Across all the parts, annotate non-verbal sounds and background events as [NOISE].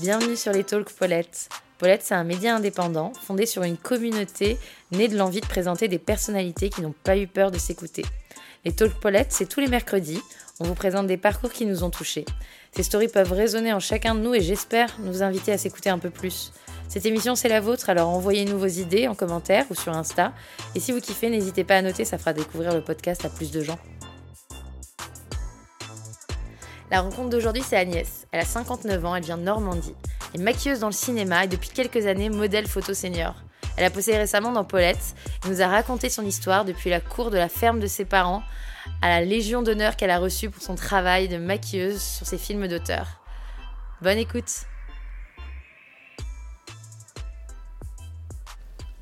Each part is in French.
Bienvenue sur les Talks Paulette. Paulette, c'est un média indépendant fondé sur une communauté née de l'envie de présenter des personnalités qui n'ont pas eu peur de s'écouter. Les Talks Paulette, c'est tous les mercredis. On vous présente des parcours qui nous ont touchés. Ces stories peuvent résonner en chacun de nous et j'espère nous inviter à s'écouter un peu plus. Cette émission, c'est la vôtre, alors envoyez-nous vos idées en commentaire ou sur Insta. Et si vous kiffez, n'hésitez pas à noter, ça fera découvrir le podcast à plus de gens. La rencontre d'aujourd'hui, c'est Agnès. Elle a 59 ans, elle vient de Normandie. Elle est maquilleuse dans le cinéma et depuis quelques années modèle photo senior. Elle a posé récemment dans Paulette et nous a raconté son histoire depuis la cour de la ferme de ses parents à la Légion d'honneur qu'elle a reçue pour son travail de maquilleuse sur ses films d'auteur. Bonne écoute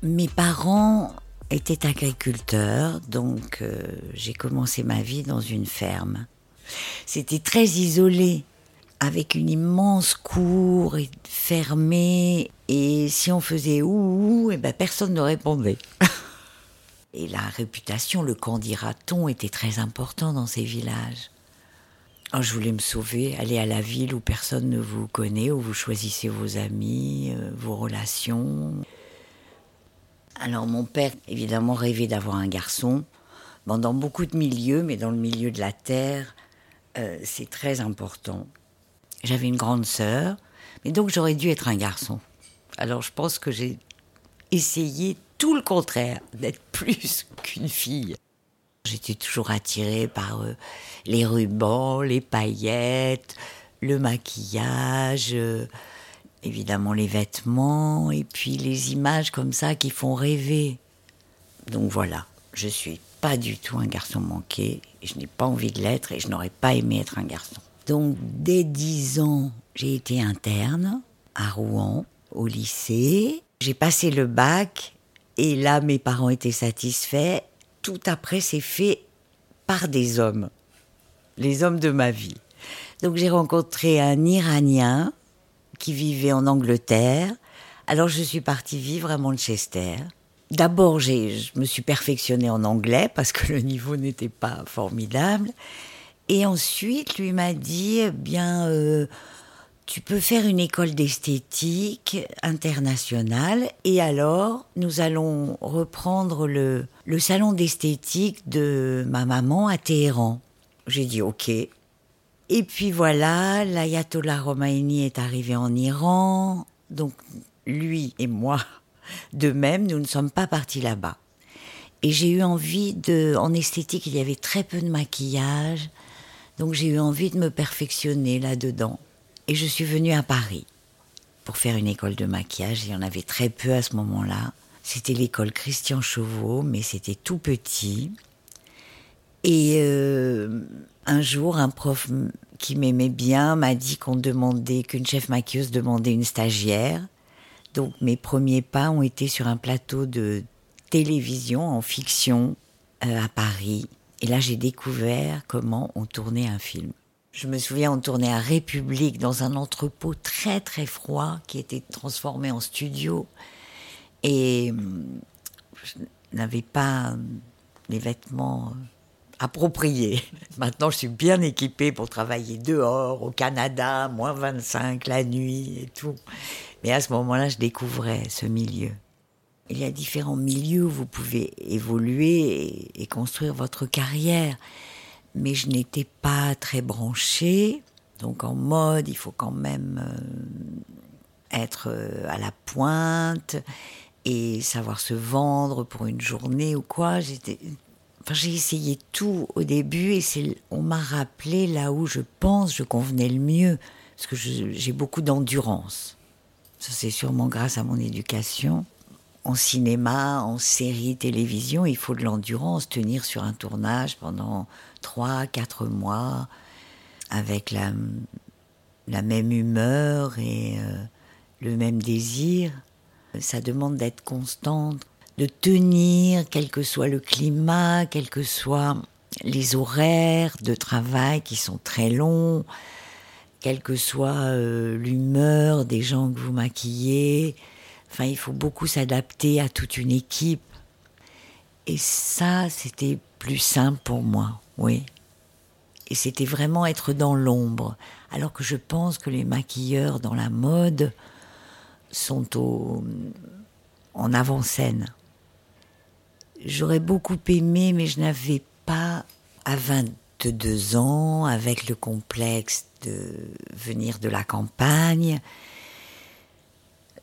Mes parents étaient agriculteurs, donc euh, j'ai commencé ma vie dans une ferme. C'était très isolé, avec une immense cour fermée, et si on faisait ouh, et eh ben personne ne répondait. [LAUGHS] et la réputation, le candidaton était très important dans ces villages. Oh, je voulais me sauver, aller à la ville où personne ne vous connaît, où vous choisissez vos amis, euh, vos relations. Alors mon père, évidemment, rêvait d'avoir un garçon. dans beaucoup de milieux, mais dans le milieu de la terre, euh, c'est très important. J'avais une grande sœur, mais donc j'aurais dû être un garçon. Alors je pense que j'ai essayé tout le contraire, [LAUGHS] d'être plus qu'une fille. J'étais toujours attirée par euh, les rubans, les paillettes, le maquillage, euh, évidemment les vêtements, et puis les images comme ça qui font rêver. Donc voilà, je suis pas du tout un garçon manqué, je n'ai pas envie de l'être et je n'aurais pas aimé être un garçon. Donc dès 10 ans, j'ai été interne à Rouen, au lycée. J'ai passé le bac et là mes parents étaient satisfaits. Tout après c'est fait par des hommes, les hommes de ma vie. Donc j'ai rencontré un Iranien qui vivait en Angleterre. Alors je suis partie vivre à Manchester. D'abord, je me suis perfectionnée en anglais parce que [LAUGHS] le niveau n'était pas formidable. Et ensuite, lui m'a dit, eh bien, euh, tu peux faire une école d'esthétique internationale. Et alors, nous allons reprendre le, le salon d'esthétique de ma maman à Téhéran. J'ai dit OK. Et puis voilà, l'ayatollah Khomeini est arrivé en Iran. Donc, lui et moi, de même, nous ne sommes pas partis là-bas. Et j'ai eu envie de. En esthétique, il y avait très peu de maquillage. Donc j'ai eu envie de me perfectionner là-dedans. Et je suis venue à Paris pour faire une école de maquillage. Il y en avait très peu à ce moment-là. C'était l'école Christian Chauveau, mais c'était tout petit. Et euh, un jour, un prof qui m'aimait bien m'a dit qu'on demandait, qu'une chef maquilleuse demandait une stagiaire. Donc mes premiers pas ont été sur un plateau de télévision en fiction euh, à Paris. Et là, j'ai découvert comment on tournait un film. Je me souviens, on tournait à République dans un entrepôt très très froid qui était transformé en studio. Et hum, je n'avais pas hum, les vêtements euh, appropriés. [LAUGHS] Maintenant, je suis bien équipée pour travailler dehors, au Canada, moins 25 la nuit et tout. Mais à ce moment-là, je découvrais ce milieu. Il y a différents milieux où vous pouvez évoluer et, construire votre carrière. Mais je n'étais pas très branchée. Donc en mode, il faut quand même euh, être euh, à la pointe et savoir se vendre pour une journée ou quoi. J'ai essayé tout au début et on m'a rappelé là où je pense je convenais le mieux parce que j'ai beaucoup d'endurance. Ça, c'est sûrement grâce à mon éducation. En cinéma, en série, télévision, il faut de l'endurance, tenir sur un tournage pendant trois, quatre mois, avec la, même humeur et euh, le même désir. Ça demande d'être constante, de tenir, quel que soit le climat, quels que soient les horaires de travail qui sont très longs, quelle que soit euh, l'humeur des gens que vous maquillez. Enfin, il faut beaucoup s'adapter à toute une équipe. Et ça, c'était plus simple pour moi, oui. Et c'était vraiment être dans l'ombre. Alors que je pense que les maquilleurs dans la mode sont au, en avant-scène. J'aurais beaucoup aimé, mais je n'avais pas, à 22 ans, avec le complexe de venir de la campagne,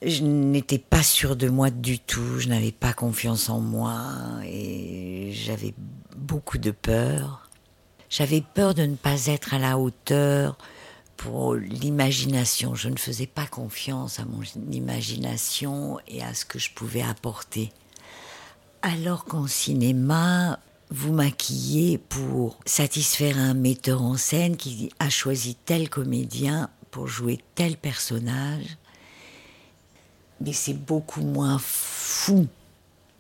je n'étais pas sûre de moi du tout, je n'avais pas confiance en moi et j'avais beaucoup de peur. J'avais peur de ne pas être à la hauteur pour l'imagination. Je ne faisais pas confiance à mon imagination et à ce que je pouvais apporter. Alors qu'en cinéma, vous maquillez pour satisfaire un metteur en scène qui a choisi tel comédien pour jouer tel personnage mais c'est beaucoup moins fou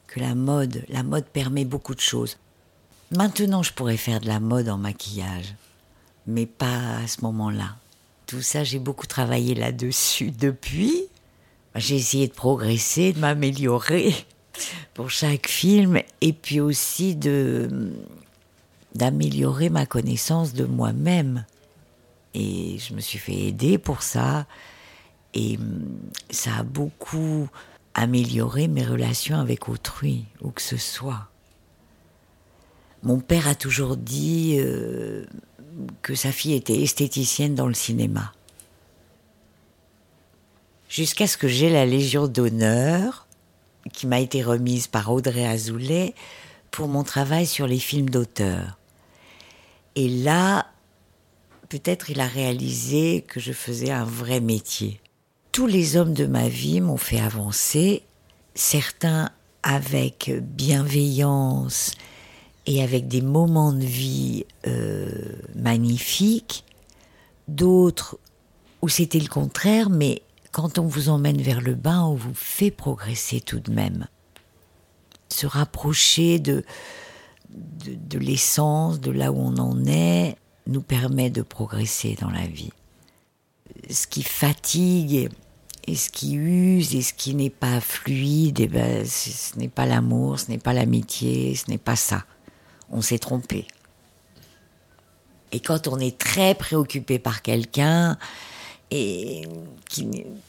que la mode. La mode permet beaucoup de choses. Maintenant, je pourrais faire de la mode en maquillage, mais pas à ce moment-là. Tout ça, j'ai beaucoup travaillé là-dessus depuis. J'ai essayé de progresser, de m'améliorer pour chaque film, et puis aussi d'améliorer ma connaissance de moi-même. Et je me suis fait aider pour ça. Et hum, ça a beaucoup amélioré mes relations avec autrui, où que ce soit. Mon père a toujours dit euh, que sa fille était esthéticienne dans le cinéma. Jusqu'à ce que j'ai la Légion d'honneur, qui m'a été remise par Audrey Azoulay pour mon travail sur les films d'auteur. Et là, peut-être il a réalisé que je faisais un vrai métier tous les hommes de ma vie m'ont fait avancer, certains avec bienveillance et avec des moments de vie euh, magnifiques, d'autres où c'était le contraire, mais quand on vous emmène vers le bas, on vous fait progresser tout de même. Se rapprocher de, de, l'essence, de là où on en est, nous permet de progresser dans la vie. Ce qui fatigue et ce qui use et ce qui n'est pas fluide, et eh ben, ce n'est pas l'amour, ce n'est pas l'amitié, ce n'est pas ça. On s'est trompé. Et quand on est très préoccupé par quelqu'un et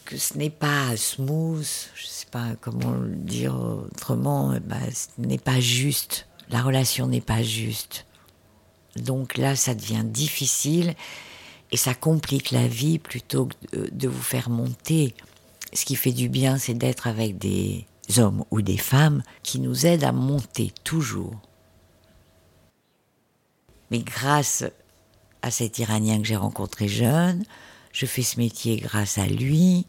que ce n'est pas smooth, je ne sais pas comment le dire autrement, eh ben, ce n'est pas juste. La relation n'est pas juste. Donc là, ça devient difficile et ça complique la vie plutôt que de vous faire monter. Ce qui fait du bien, c'est d'être avec des hommes ou des femmes qui nous aident à monter toujours. Mais grâce à cet Iranien que j'ai rencontré jeune, je fais ce métier grâce à lui.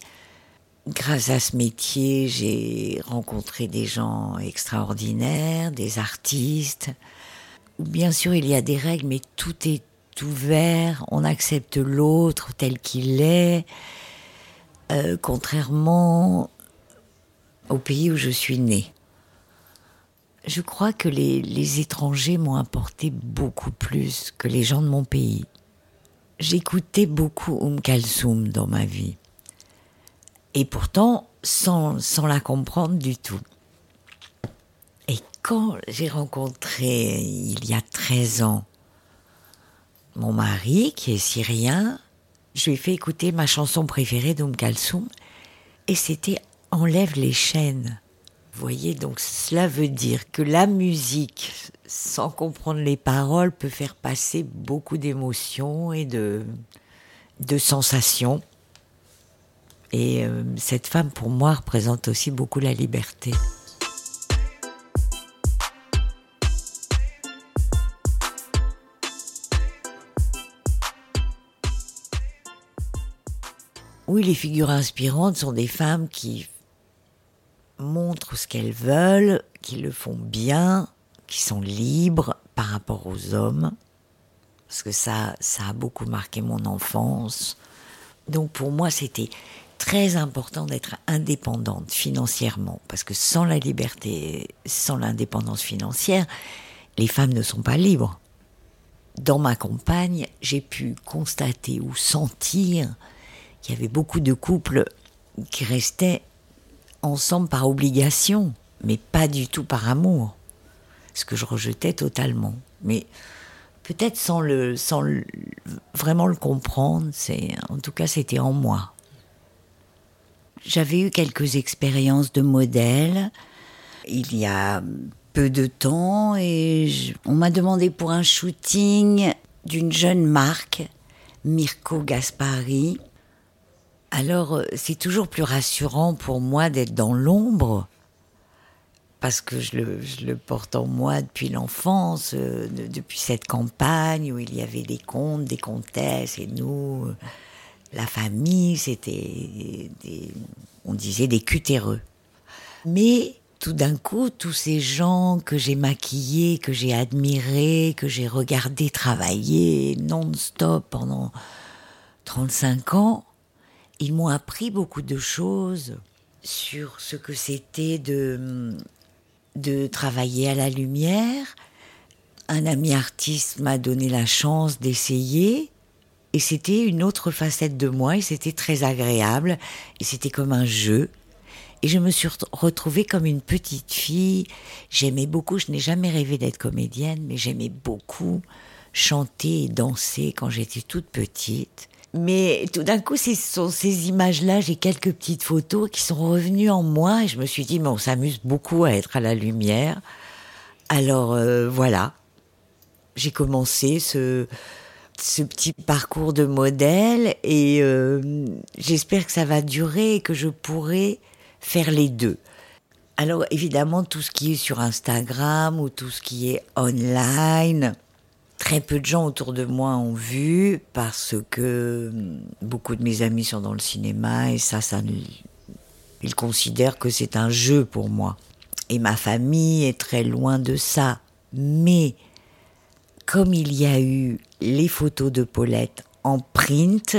Grâce à ce métier, j'ai rencontré des gens extraordinaires, des artistes. Bien sûr, il y a des règles, mais tout est ouvert, on accepte l'autre tel qu'il est, euh, contrairement au pays où je suis née. Je crois que les, les étrangers m'ont apporté beaucoup plus que les gens de mon pays. J'écoutais beaucoup Um Kalsoum dans ma vie. Et pourtant, sans, sans la comprendre du tout. Et quand j'ai rencontré, il y a 13 ans, mon mari, qui est syrien, je lui ai fait écouter ma chanson préférée d'Oum Kalsoum, et c'était Enlève les chaînes. Vous voyez, donc cela veut dire que la musique, sans comprendre les paroles, peut faire passer beaucoup d'émotions et de, sensations. Et euh, cette femme, pour moi, représente aussi beaucoup la liberté. Oui, les figures inspirantes sont des femmes qui montrent ce qu'elles veulent, qui le font bien, qui sont libres par rapport aux hommes. Parce que ça, ça a beaucoup marqué mon enfance. Donc pour moi, c'était très important d'être indépendante financièrement. Parce que sans la liberté, sans l'indépendance financière, les femmes ne sont pas libres. Dans ma campagne, j'ai pu constater ou sentir il y avait beaucoup de couples qui restaient ensemble par obligation, mais pas du tout par amour, ce que je rejetais totalement. Mais peut-être sans le, sans vraiment le comprendre. C'est, en tout cas, c'était en moi. J'avais eu quelques expériences de modèle il y a peu de temps et on m'a demandé pour un shooting d'une jeune marque, Mirko Gaspari. Alors euh, c'est toujours plus rassurant pour moi d'être dans l'ombre parce que je le, porte en moi depuis l'enfance, euh, depuis cette campagne où il y avait des comtes, des comtesses et nous, euh, la famille, c'était, on disait des cutéreux. Mais tout d'un coup, tous ces gens que j'ai maquillés, que j'ai admirés, que j'ai regardés travailler non-stop pendant 35 ans, ils m'ont appris beaucoup de choses sur ce que c'était de, de travailler à la lumière. Un ami artiste m'a donné la chance d'essayer et c'était une autre facette de moi et c'était très agréable et c'était comme un jeu et je me suis retrouvée comme une petite fille. J'aimais beaucoup, je n'ai jamais rêvé d'être comédienne, mais j'aimais beaucoup chanter et danser quand j'étais toute petite. Mais tout d'un coup, ce sont ces images-là, j'ai quelques petites photos qui sont revenues en moi et je me suis dit, mais on s'amuse beaucoup à être à la lumière. Alors euh, voilà, j'ai commencé ce, ce petit parcours de modèle et euh, j'espère que ça va durer et que je pourrai faire les deux. Alors évidemment, tout ce qui est sur Instagram ou tout ce qui est online, très peu de gens autour de moi ont vu parce que hum, beaucoup de mes amis sont dans le cinéma et ça, ça ils considèrent que c'est un jeu pour moi. Et ma famille est très loin de ça. Mais comme il y a eu les photos de Paulette en print,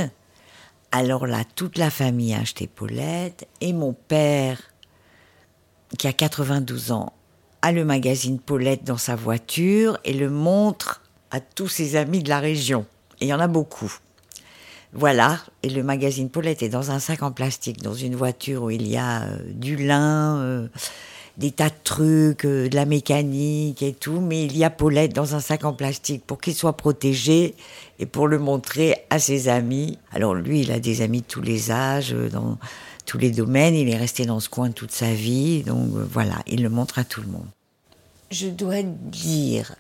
alors là, toute la famille a acheté Paulette et mon père, qui a 92 ans, a le magazine Paulette dans sa voiture et le montre à tous ses amis de la région. Et il y en a beaucoup. Voilà, et le magazine Paulette est dans un sac en plastique, dans une voiture où il y a euh, du lin, euh, des tas de trucs, euh, de la mécanique et tout, mais il y a Paulette dans un sac en plastique pour qu'il soit protégé et pour le montrer à ses amis. Alors lui, il a des amis de tous les âges, dans tous les domaines, il est resté dans ce coin toute sa vie, donc voilà, il le montre à tout le monde. Je dois dire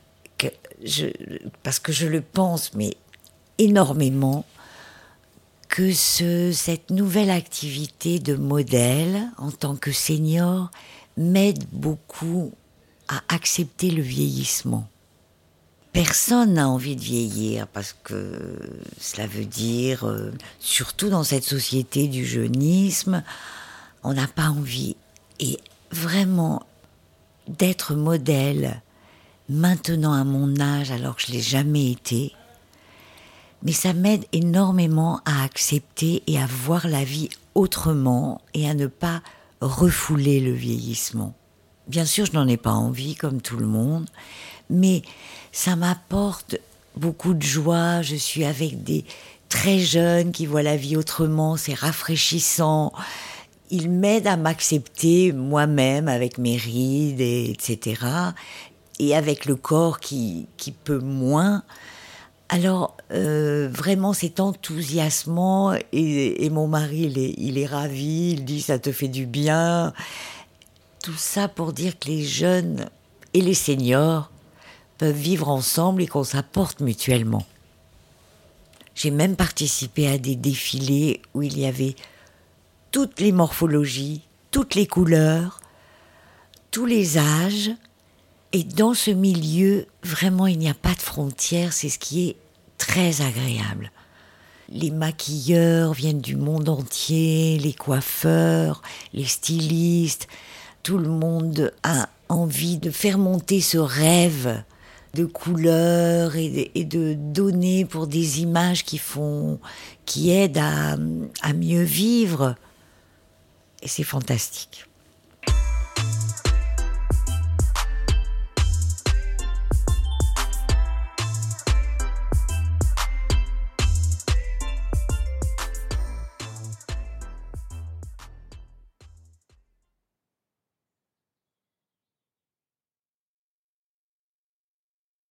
parce que je le pense, mais énormément, que ce, cette nouvelle activité de modèle en tant que senior m'aide beaucoup à accepter le vieillissement. Personne n'a envie de vieillir parce que cela veut dire, euh, surtout dans cette société du jeunisme, on n'a pas envie. Et vraiment, d'être modèle maintenant à mon âge alors que je l'ai jamais été, mais ça m'aide énormément à accepter et à voir la vie autrement et à ne pas refouler le vieillissement. Bien sûr, je n'en ai pas envie comme tout le monde, mais ça m'apporte beaucoup de joie. Je suis avec des très jeunes qui voient la vie autrement, c'est rafraîchissant. Ils m'aident à m'accepter moi-même avec mes rides, et etc. Et avec le corps qui, qui peut moins. Alors, euh, vraiment, c'est enthousiasmant et, mon mari, il est, il est ravi, il dit ça te fait du bien. Tout ça pour dire que les jeunes et les seniors peuvent vivre ensemble et qu'on s'apporte mutuellement. J'ai même participé à des défilés où il y avait toutes les morphologies, toutes les couleurs, tous les âges, et dans ce milieu, vraiment, il n'y a pas de frontières, c'est ce qui est très agréable. Les maquilleurs viennent du monde entier, les coiffeurs, les stylistes, tout le monde a envie de faire monter ce rêve de couleurs et de, donner pour des images qui font, qui aident à mieux vivre. Et c'est fantastique.